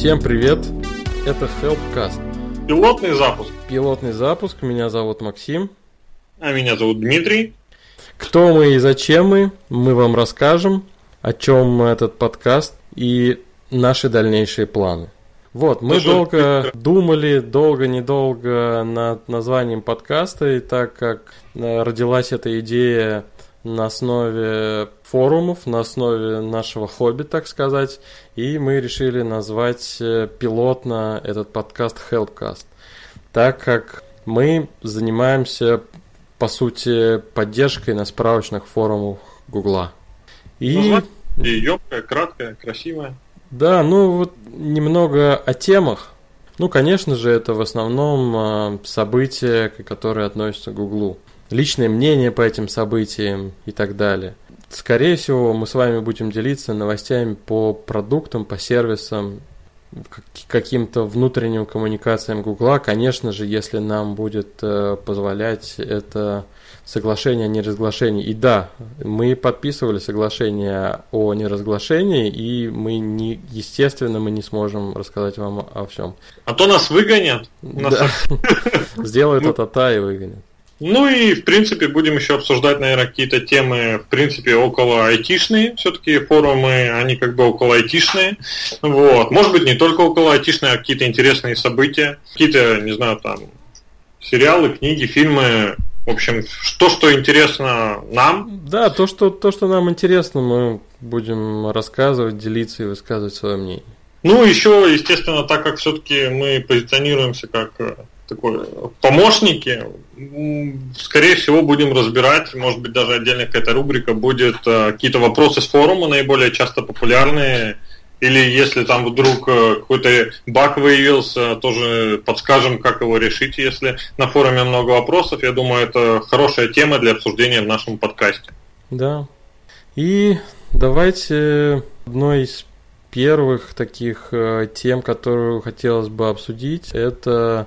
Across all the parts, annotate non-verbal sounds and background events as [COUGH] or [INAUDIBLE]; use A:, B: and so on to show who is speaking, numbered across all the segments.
A: Всем привет! Это Helpcast.
B: Пилотный запуск.
A: Пилотный запуск. Меня зовут Максим.
B: А меня зовут Дмитрий.
A: Кто мы и зачем мы, мы вам расскажем, о чем этот подкаст и наши дальнейшие планы. Вот, мы Даже долго думали, долго-недолго над названием подкаста, и так как э, родилась эта идея на основе форумов, на основе нашего хобби, так сказать, и мы решили назвать э, пилотно этот подкаст Helpcast, так как мы занимаемся, по сути, поддержкой на справочных форумах Гугла.
B: И... И емкая, краткая, красивая.
A: Да, ну вот немного о темах. Ну, конечно же, это в основном э, события, которые относятся к Гуглу личное мнение по этим событиям и так далее. Скорее всего, мы с вами будем делиться новостями по продуктам, по сервисам, каким-то внутренним коммуникациям Гугла, конечно же, если нам будет э, позволять это соглашение о неразглашении. И да, мы подписывали соглашение о неразглашении, и мы не, естественно, мы не сможем рассказать вам о всем.
B: А то нас выгонят.
A: Да. [LAUGHS] Сделают это-та и выгонят.
B: Ну и, в принципе, будем еще обсуждать, наверное, какие-то темы, в принципе, около айтишные. Все-таки форумы, они как бы около айтишные. Вот. Может быть, не только около айтишные, а какие-то интересные события. Какие-то, не знаю, там, сериалы, книги, фильмы. В общем, то, что интересно нам.
A: Да, то, что, то, что нам интересно, мы будем рассказывать, делиться и высказывать свое мнение.
B: Ну, еще, естественно, так как все-таки мы позиционируемся как такой помощники. Скорее всего, будем разбирать, может быть, даже отдельная какая-то рубрика будет э, какие-то вопросы с форума, наиболее часто популярные, или если там вдруг э, какой-то баг выявился, тоже подскажем, как его решить, если на форуме много вопросов. Я думаю, это хорошая тема для обсуждения в нашем подкасте.
A: Да. И давайте одной из первых таких э, тем, которую хотелось бы обсудить, это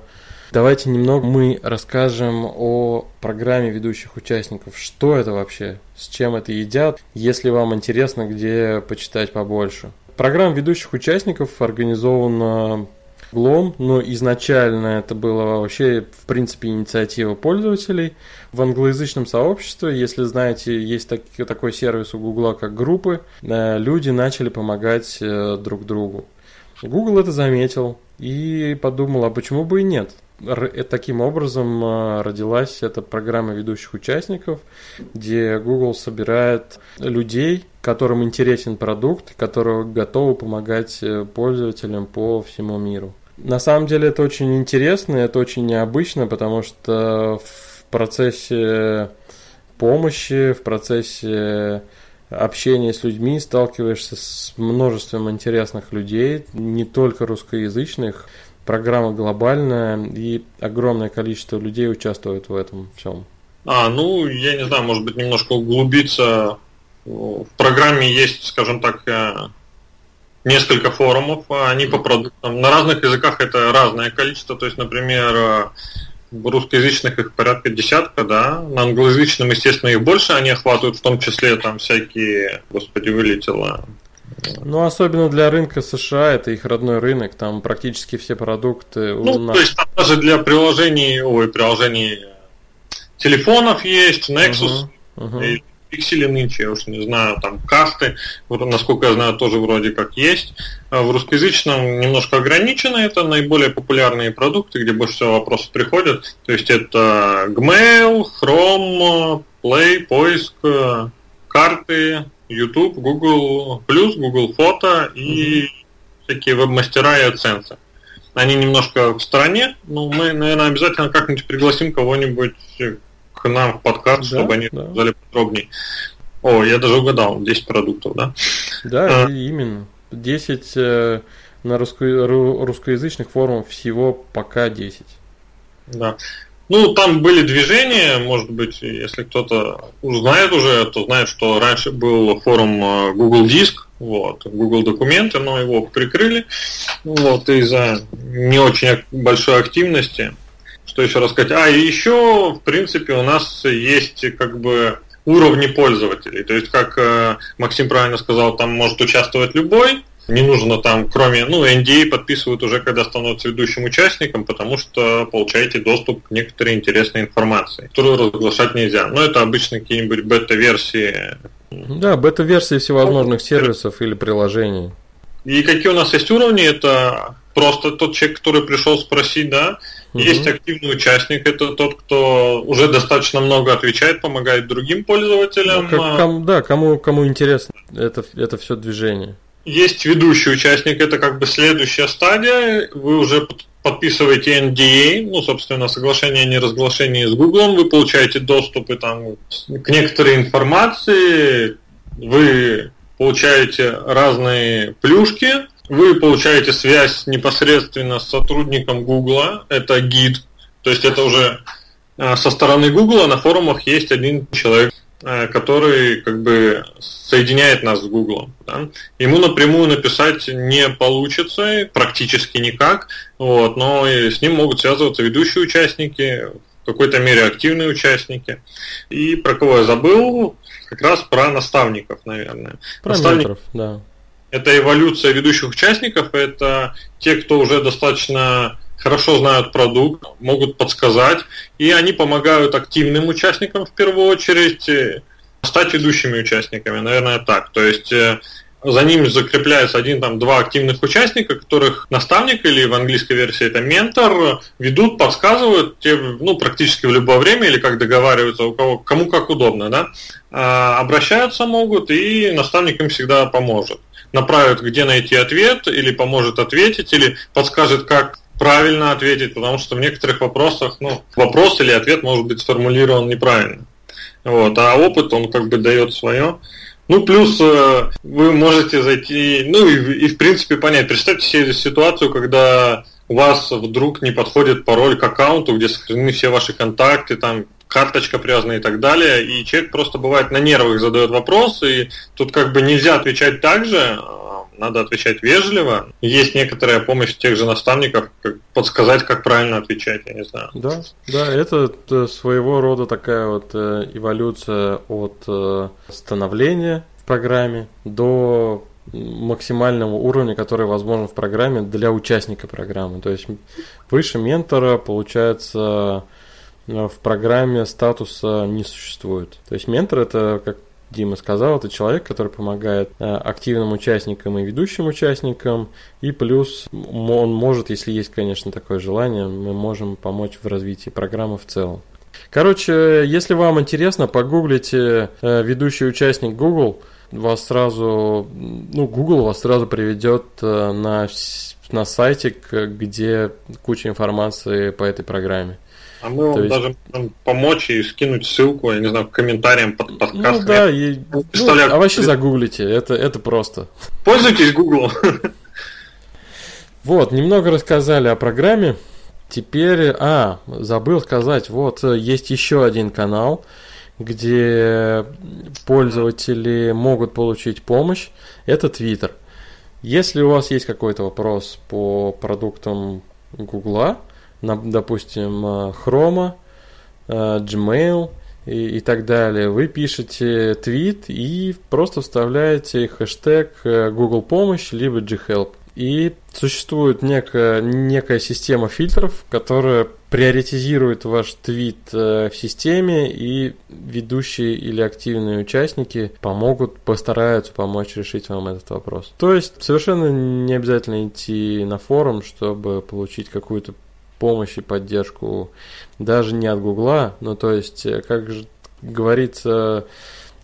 A: Давайте немного мы расскажем о программе ведущих участников. Что это вообще? С чем это едят? Если вам интересно, где почитать побольше. Программа ведущих участников организована Глом, но изначально это было вообще, в принципе, инициатива пользователей. В англоязычном сообществе, если знаете, есть так, такой сервис у Гугла, как группы, э, люди начали помогать э, друг другу. Google это заметил и подумал, а почему бы и нет? Э, таким образом э, родилась эта программа ведущих участников, где Google собирает людей, которым интересен продукт, которые готовы помогать э, пользователям по всему миру. На самом деле это очень интересно, это очень необычно, потому что в процессе помощи, в процессе общения с людьми сталкиваешься с множеством интересных людей, не только русскоязычных, программа глобальная, и огромное количество людей участвует в этом всем.
B: А, ну, я не знаю, может быть, немножко углубиться. В программе есть, скажем так, э, несколько форумов, они по продуктам. На разных языках это разное количество, то есть, например, э, в русскоязычных их порядка десятка, да, на англоязычном, естественно, их больше, они охватывают в том числе там всякие, господи, вылетело,
A: ну, особенно для рынка США, это их родной рынок, там практически все продукты
B: ну, нас. то есть там даже для приложений, ой, приложений телефонов есть, Nexus, uh-huh, uh-huh. и пиксели нынче, я уж не знаю, там касты, насколько я знаю, тоже вроде как есть. А в русскоязычном немножко ограничено, это наиболее популярные продукты, где больше всего вопросов приходят. То есть это Gmail, Chrome, Play, поиск, карты, YouTube, Google Plus, Google Фото и mm всякие веб-мастера и оценцы. Они немножко в стороне, но мы, наверное, обязательно как-нибудь пригласим кого-нибудь к нам в подкаст, да, чтобы они да. рассказали подробнее. О, я даже угадал, 10 продуктов, да?
A: Да, а. именно. 10 э, на русско- русскоязычных форумах всего пока 10.
B: Да. Ну, там были движения, может быть, если кто-то знает уже, то знает, что раньше был форум э, Google Диск, вот, Google документы, но его прикрыли, вот, из-за не очень большой активности. Что еще рассказать? А, и еще, в принципе, у нас есть как бы уровни пользователей. То есть, как э, Максим правильно сказал, там может участвовать любой, Не нужно там, кроме, ну, NDA подписывают уже, когда становятся ведущим участником, потому что получаете доступ к некоторой интересной информации, которую разглашать нельзя. Но это обычно какие-нибудь бета-версии.
A: Да, бета-версии всевозможных сервисов или приложений.
B: И какие у нас есть уровни, это просто тот человек, который пришел спросить, да, Угу. Есть активный участник, это тот, кто уже достаточно много отвечает, помогает другим пользователям.
A: Ну, как, ком, да, кому, кому интересно это, это все движение.
B: Есть ведущий участник, это как бы следующая стадия. Вы уже подписываете NDA, ну, собственно, соглашение о неразглашении с Google, вы получаете доступы там к некоторой информации, вы получаете разные плюшки, вы получаете связь непосредственно с сотрудником Google, это гид, то есть это уже э, со стороны Google на форумах есть один человек, который как бы соединяет нас с Google. Да? Ему напрямую написать не получится, практически никак, вот, но с ним могут связываться ведущие участники, в какой-то мере активные участники. И про кого я забыл, как раз про наставников, наверное.
A: Про Наставник... да
B: это эволюция ведущих участников, это те, кто уже достаточно хорошо знают продукт, могут подсказать, и они помогают активным участникам в первую очередь э, стать ведущими участниками, наверное, так. То есть э, за ними закрепляется один, там, два активных участника, которых наставник или в английской версии это ментор ведут, подсказывают те, ну, практически в любое время или как договариваются, у кого, кому как удобно, да, а, обращаются могут, и наставник им всегда поможет направит, где найти ответ, или поможет ответить, или подскажет, как правильно ответить, потому что в некоторых вопросах, ну, вопрос или ответ может быть сформулирован неправильно. Вот, а опыт, он как бы дает свое. Ну, плюс э, вы можете зайти, ну и, и в принципе понять, представьте себе ситуацию, когда у вас вдруг не подходит пароль к аккаунту, где сохранены все ваши контакты, там карточка привязана и так далее, и человек просто бывает на нервах задает вопрос, и тут как бы нельзя отвечать так же, надо отвечать вежливо. Есть некоторая помощь тех же наставников, как подсказать, как правильно отвечать, я не знаю.
A: Да, да, это своего рода такая вот э, эволюция от э, становления в программе до максимального уровня, который возможен в программе для участника программы. То есть выше ментора получается в программе статуса не существует. То есть ментор это, как Дима сказал, это человек, который помогает э, активным участникам и ведущим участникам, и плюс он может, если есть, конечно, такое желание, мы можем помочь в развитии программы в целом. Короче, если вам интересно, погуглите э, ведущий участник Google, вас сразу, ну, Google вас сразу приведет э, на, на сайтик, где куча информации по этой программе.
B: А мы вам есть... даже можем помочь и скинуть ссылку, я не знаю, к комментариям под подкастом.
A: Ну да, и... ну, а вообще загуглите, это, это просто.
B: Пользуйтесь Google.
A: Вот, немного рассказали о программе. Теперь, а, забыл сказать, вот есть еще один канал, где пользователи могут получить помощь. Это Twitter. Если у вас есть какой-то вопрос по продуктам Гугла, допустим, э, Chrome, э, Gmail и, и так далее, вы пишете твит и просто вставляете хэштег э, Google помощь либо ghelp. И существует некая, некая система фильтров, которая приоритизирует ваш твит в системе, и ведущие или активные участники помогут, постараются помочь решить вам этот вопрос. То есть совершенно не обязательно идти на форум, чтобы получить какую-то помощь и поддержку даже не от Гугла, но то есть, э, как же говорится,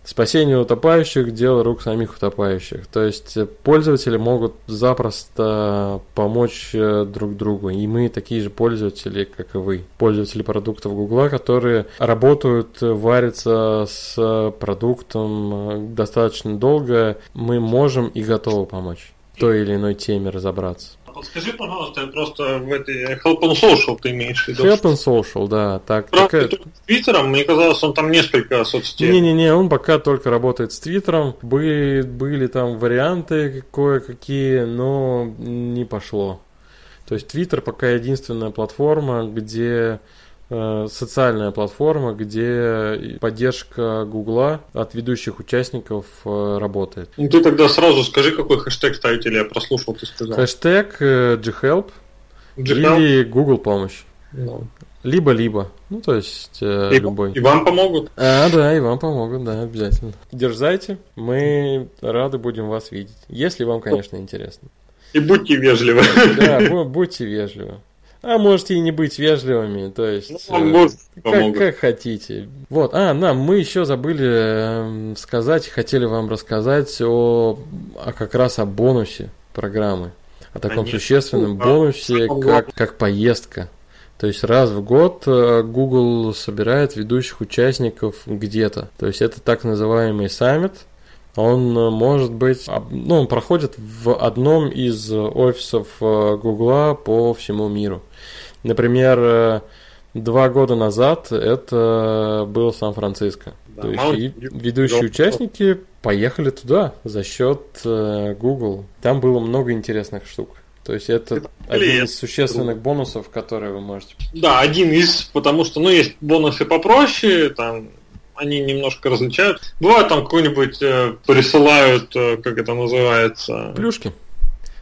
A: спасение утопающих – дело рук самих утопающих. То есть э, пользователи могут запросто помочь э, друг другу. И мы такие же пользователи, как и вы. Пользователи продуктов Гугла, которые работают, варятся с продуктом достаточно долго, мы можем и готовы помочь той или иной теме разобраться.
B: Подскажи, пожалуйста, просто в этой Help on Social ты имеешь в виду? Help
A: on Social, да. Так,
B: такая... С Твиттером, мне казалось, он там несколько соцсетей.
A: Не-не-не, он пока только работает с Твиттером. Были, были там варианты кое-какие, но не пошло. То есть Твиттер пока единственная платформа, где социальная платформа, где поддержка Гугла от ведущих участников э, работает.
B: Ну ты тогда сразу скажи, какой хэштег ставить, или я прослушал, ты сказал.
A: Хэштег э, ghelp, ghelp? или Google помощь. Ну. Либо-либо. Ну, то есть э,
B: и,
A: любой.
B: И вам помогут.
A: А, да, и вам помогут, да, обязательно. Дерзайте, мы рады будем вас видеть. Если вам, конечно, интересно.
B: И будьте вежливы.
A: Да, [LAUGHS] будьте вежливы. А можете и не быть вежливыми, то есть ну, э, как, как хотите. Вот, а, нам мы еще забыли э, сказать, хотели вам рассказать о, о как раз о бонусе программы, о таком Конечно. существенном бонусе, как, как поездка. То есть раз в год э, Google собирает ведущих участников где-то. То есть это так называемый саммит, он э, может быть, ну, он проходит в одном из офисов Гугла по всему миру. Например, э, два года назад это был Сан-Франциско. Да, То есть и ведущие участники поехали туда за счет Google. Там было много интересных штук. То есть это, это один из существенных бонусов, которые вы можете.
B: Да, один из, потому что, ну, есть бонусы попроще, там они немножко различают. Бывает там какой-нибудь э, присылают, э, как это называется?
A: Плюшки.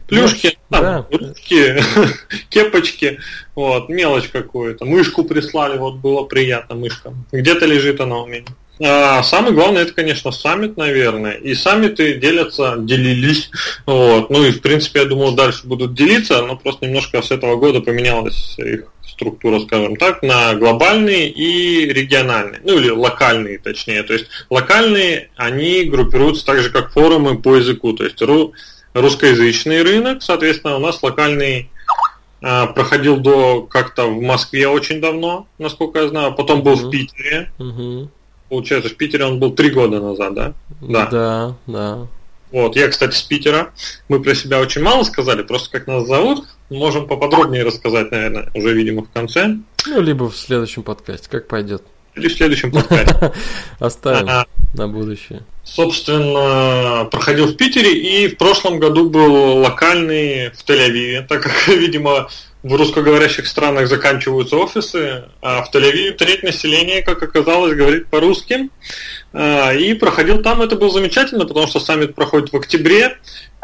B: Плюшки, там, да. ручки, [LAUGHS] кепочки, вот, мелочь какую-то. Мышку прислали, вот было приятно, мышка. Где-то лежит она у меня. А, самое главное, это, конечно, саммит, наверное. И саммиты делятся, делились. Вот. Ну и, в принципе, я думал, дальше будут делиться, но просто немножко с этого года поменялась их структура, скажем так, на глобальные и региональные, ну или локальные, точнее. То есть локальные, они группируются так же, как форумы по языку. То есть ру, русскоязычный рынок, соответственно, у нас локальный а, проходил до как-то в Москве очень давно, насколько я знаю, потом был uh-huh. в Питере. Uh-huh. Получается, в Питере он был три года назад, да?
A: Да. Да, да.
B: Вот, я, кстати, с Питера. Мы про себя очень мало сказали, просто как нас зовут. Можем поподробнее рассказать, наверное, уже, видимо, в конце.
A: Ну, либо в следующем подкасте, как пойдет.
B: Или в следующем подкасте. [LAUGHS]
A: Оставим на будущее.
B: Собственно, проходил в Питере и в прошлом году был локальный в Тель-Авиве, так как, [LAUGHS] видимо, в русскоговорящих странах заканчиваются офисы, а в Тель-Авиве треть населения, как оказалось, говорит по-русски. А, и проходил там, это было замечательно, потому что саммит проходит в октябре.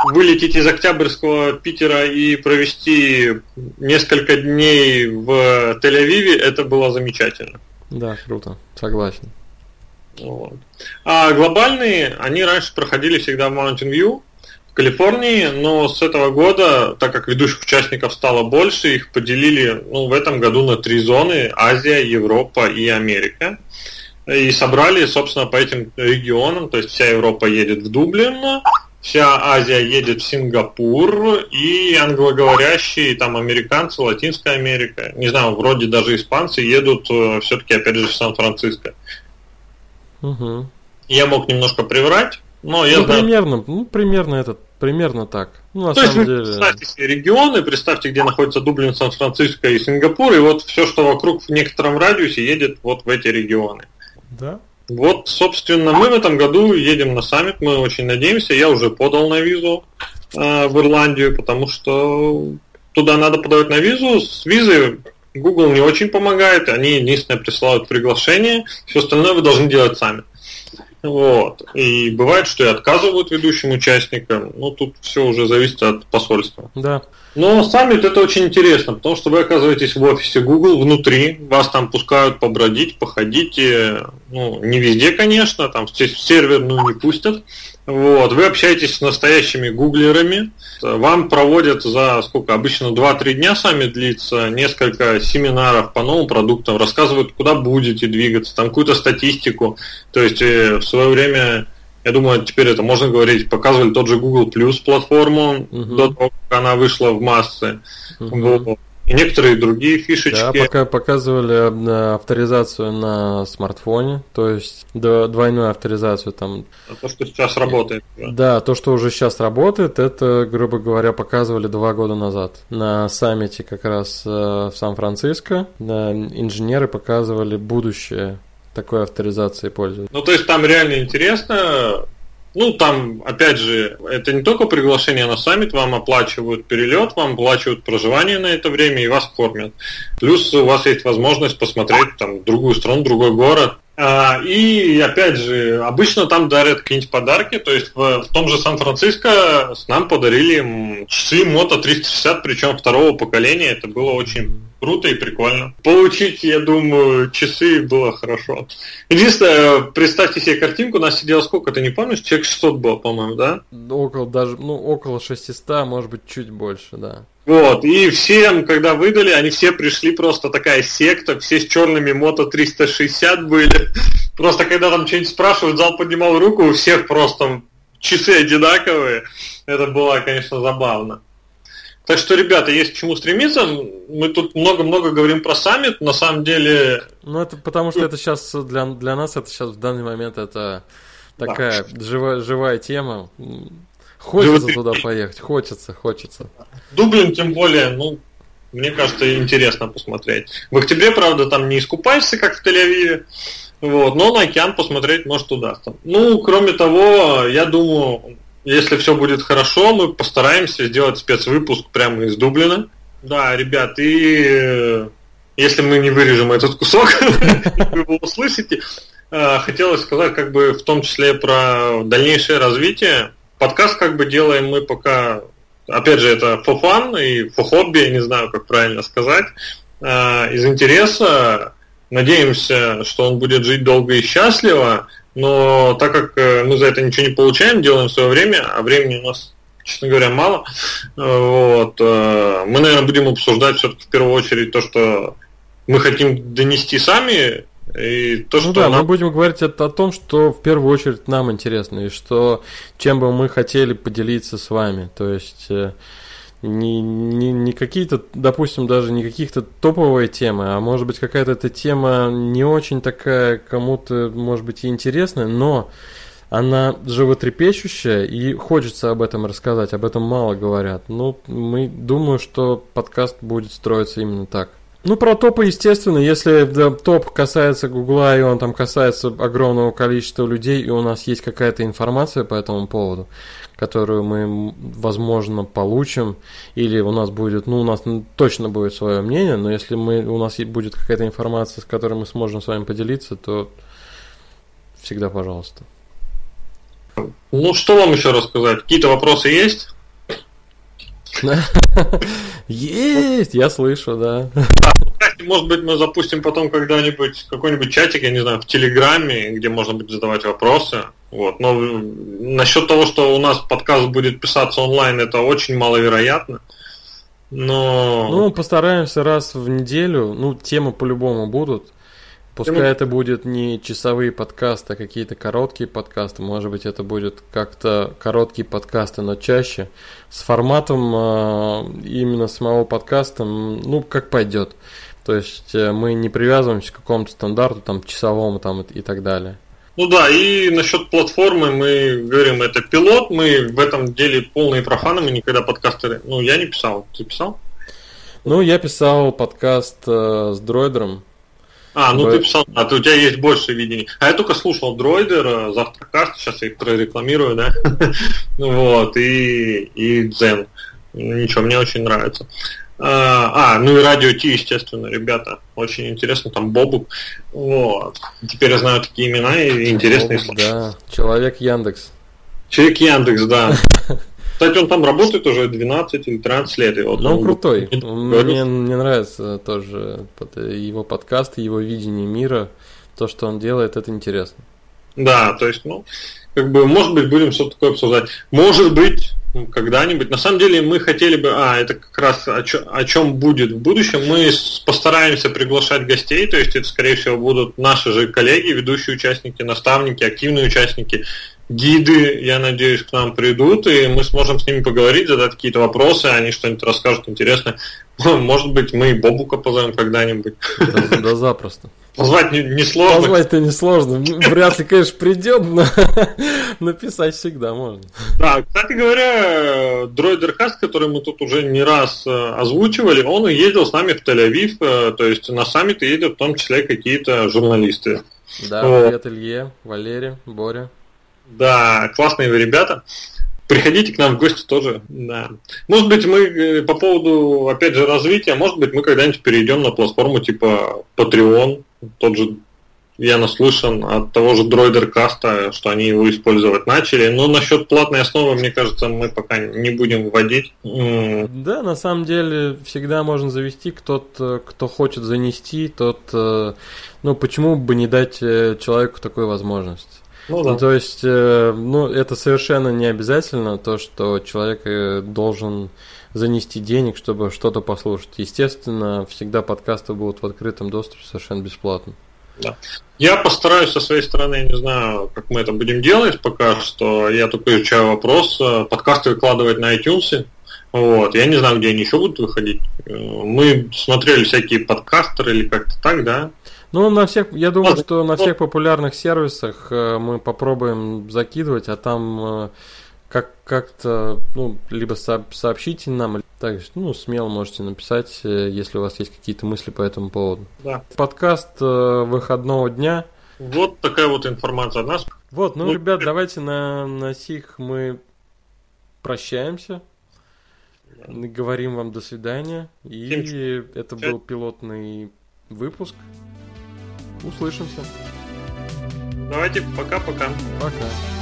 B: Вылететь из Октябрьского Питера и провести несколько дней в Тель-Авиве, это было замечательно.
A: Да, круто, согласен.
B: Вот. А глобальные, они раньше проходили всегда в Mountain View, Калифорнии, но с этого года, так как ведущих участников стало больше, их поделили ну, в этом году на три зоны – Азия, Европа и Америка. И собрали, собственно, по этим регионам, то есть вся Европа едет в Дублин, вся Азия едет в Сингапур, и англоговорящие, там, американцы, Латинская Америка, не знаю, вроде даже испанцы едут э, все-таки, опять же, в Сан-Франциско. Угу. Я мог немножко приврать, но я
A: ну, знаю... примерно, ну, примерно этот Примерно так. Ну,
B: на То самом есть, деле... представьте себе регионы, представьте, где находится Дублин, Сан-Франциско и Сингапур, и вот все, что вокруг в некотором радиусе, едет вот в эти регионы.
A: Да.
B: Вот, собственно, мы в этом году едем на саммит, мы очень надеемся. Я уже подал на визу э, в Ирландию, потому что туда надо подавать на визу. С визы Google не очень помогает, они единственное присылают приглашение, все остальное вы должны делать сами. Вот. И бывает, что и отказывают ведущим участникам. Ну, тут все уже зависит от посольства.
A: Да.
B: Но саммит это очень интересно, потому что вы оказываетесь в офисе Google внутри, вас там пускают побродить, походить, ну, не везде, конечно, там серверную не пустят. Вот, вы общаетесь с настоящими гуглерами, вам проводят за сколько, обычно 2-3 дня сами длится, несколько семинаров по новым продуктам, рассказывают, куда будете двигаться, там какую-то статистику. То есть э, в свое время я думаю, теперь это можно говорить, показывали тот же Google Plus платформу uh-huh. до того, как она вышла в массы. Uh-huh. И некоторые другие фишечки.
A: Да, пока показывали э, авторизацию на смартфоне, то есть двойную авторизацию там.
B: А то, что сейчас работает.
A: Да. да, то, что уже сейчас работает, это, грубо говоря, показывали два года назад. На саммите как раз э, в Сан-Франциско инженеры показывали будущее такой авторизацией пользователя.
B: Ну, то есть там реально интересно, ну, там, опять же, это не только приглашение на саммит, вам оплачивают перелет, вам оплачивают проживание на это время и вас кормят. Плюс у вас есть возможность посмотреть там другую страну, другой город. А, и опять же, обычно там дарят какие-нибудь подарки, то есть в, в том же Сан-Франциско нам подарили часы Moto 360, причем второго поколения, это было очень круто и прикольно. Получить, я думаю, часы было хорошо. Единственное, представьте себе картинку, у нас сидело сколько, ты не помнишь? Человек 600 было, по-моему, да?
A: Около даже, ну, около 600, может быть, чуть больше, да.
B: Вот, и всем, когда выдали, они все пришли просто такая секта, все с черными мото 360 были. Просто когда там что-нибудь спрашивают, зал поднимал руку, у всех просто часы одинаковые. Это было, конечно, забавно. Так что, ребята, есть к чему стремиться. Мы тут много-много говорим про саммит. На самом деле...
A: Ну, это потому что это сейчас для, для нас, это сейчас в данный момент это такая да. живая, живая тема. Хочется туда поехать, хочется, хочется.
B: Дублин, тем более, ну, мне кажется, интересно посмотреть. В октябре, правда, там не искупаешься, как в Тель-Авиве, вот, но на океан посмотреть, может, удастся. Ну, кроме того, я думаю, если все будет хорошо, мы постараемся сделать спецвыпуск прямо из Дублина. Да, ребят, и э, если мы не вырежем этот кусок, [LAUGHS] вы его услышите, э, хотелось сказать как бы в том числе про дальнейшее развитие. Подкаст как бы делаем мы пока, опять же, это for fun и for hobby, я не знаю, как правильно сказать, э, из интереса. Надеемся, что он будет жить долго и счастливо, но так как э, мы за это ничего не получаем, делаем свое время, а времени у нас, честно говоря, мало, вот, э, мы, наверное, будем обсуждать все-таки в первую очередь то, что мы хотим донести сами, и то,
A: ну
B: что
A: да, нам... мы будем говорить это о том, что в первую очередь нам интересно, и что чем бы мы хотели поделиться с вами. То есть э, не, не, не какие-то, допустим, даже не каких-то топовые темы, а может быть какая-то эта тема не очень такая кому-то, может быть, и интересная, но она животрепещущая, и хочется об этом рассказать, об этом мало говорят. Ну, мы думаю, что подкаст будет строиться именно так. Ну, про топы, естественно, если да, топ касается Гугла, и он там касается огромного количества людей, и у нас есть какая-то информация по этому поводу, которую мы, возможно, получим, или у нас будет, ну, у нас точно будет свое мнение, но если мы, у нас будет какая-то информация, с которой мы сможем с вами поделиться, то всегда пожалуйста.
B: Ну, что вам еще рассказать? Какие-то вопросы есть? [LAUGHS]
A: Есть, я слышу, да.
B: Может быть, мы запустим потом когда-нибудь какой-нибудь чатик, я не знаю, в Телеграме, где можно будет задавать вопросы. Вот. Но насчет того, что у нас подкаст будет писаться онлайн, это очень маловероятно. Но...
A: Ну, постараемся раз в неделю. Ну, темы по-любому будут. Пускай это будет не часовые подкасты, а какие-то короткие подкасты. Может быть, это будет как-то короткие подкасты, но чаще. С форматом э, именно самого подкаста, ну, как пойдет. То есть э, мы не привязываемся к какому-то стандарту, там, часовому там, и так далее.
B: Ну да, и насчет платформы мы говорим, это пилот, мы в этом деле полные профаны, мы никогда подкастеры, ну я не писал, ты писал?
A: Ну, я писал подкаст э, с дроидером.
B: А, ну Дроид... ты писал, а то у тебя есть больше видений. А я только слушал дроидер, э, завтракаст, сейчас я их прорекламирую, да? [LAUGHS] вот, и, и дзен. Ничего, мне очень нравится. А, а, ну и радио Ти, естественно, ребята. Очень интересно, там Бобук. Вот. Теперь я знаю такие имена и интересные
A: Бобук, Да, человек Яндекс.
B: Человек Яндекс, да. [LAUGHS] Кстати, он там работает уже 12 или 13 лет. Вот
A: ну, он крутой. Мне, мне нравится тоже его подкаст, его видение мира. То, что он делает, это интересно.
B: Да, то есть, ну, как бы, может быть, будем что-то такое обсуждать. Может быть, когда-нибудь. На самом деле мы хотели бы, а, это как раз о, чё, о чем будет в будущем. Мы постараемся приглашать гостей, то есть это, скорее всего, будут наши же коллеги, ведущие участники, наставники, активные участники, гиды, я надеюсь, к нам придут, и мы сможем с ними поговорить, задать какие-то вопросы, они что-нибудь расскажут интересное. [LAUGHS] Может быть, мы и Бобука позовем когда-нибудь.
A: Да, да запросто.
B: Позвать не, не.
A: Позвать-то не сложно. Вряд ли, конечно, придет, но [LAUGHS] написать всегда можно.
B: Да, кстати говоря, Дроидер Хаст, который мы тут уже не раз э, озвучивали, он ездил с нами в Тель-Авив, э, то есть на саммиты ездят в том числе какие-то журналисты.
A: Да, привет Илье, Валере, Боря.
B: Да, классные вы ребята. Приходите к нам в гости тоже. Да. Может быть, мы э, по поводу, опять же, развития, может быть, мы когда-нибудь перейдем на платформу типа Patreon, тот же я наслышан от того же Дроидер Каста, что они его использовать начали. Но насчет платной основы, мне кажется, мы пока не будем вводить.
A: Да, на самом деле всегда можно завести, кто-то, кто хочет занести, тот, э, ну почему бы не дать э, человеку такую возможность? Ну, да. ну, то есть, э, ну, это совершенно не обязательно то, что человек должен занести денег, чтобы что-то послушать. Естественно, всегда подкасты будут в открытом доступе совершенно бесплатно.
B: Да. Я постараюсь со своей стороны, я не знаю, как мы это будем делать пока что. Я только изучаю вопрос. Подкасты выкладывать на iTunes. Вот. Я не знаю, где они еще будут выходить. Мы смотрели всякие подкастеры или как-то так, да?
A: Ну, на всех, я думаю, что на всех популярных сервисах э, мы попробуем закидывать, а там э, как как-то, ну, либо сообщите нам, так, ну, смело можете написать, э, если у вас есть какие-то мысли по этому поводу.
B: Да.
A: Подкаст выходного дня.
B: Вот такая вот информация от нас.
A: Вот, ну, ну ребят, давайте на, на сих мы прощаемся. Да. Говорим вам до свидания. И Всем это был пилотный выпуск. Услышимся.
B: Давайте, пока-пока.
A: Пока. -пока. пока.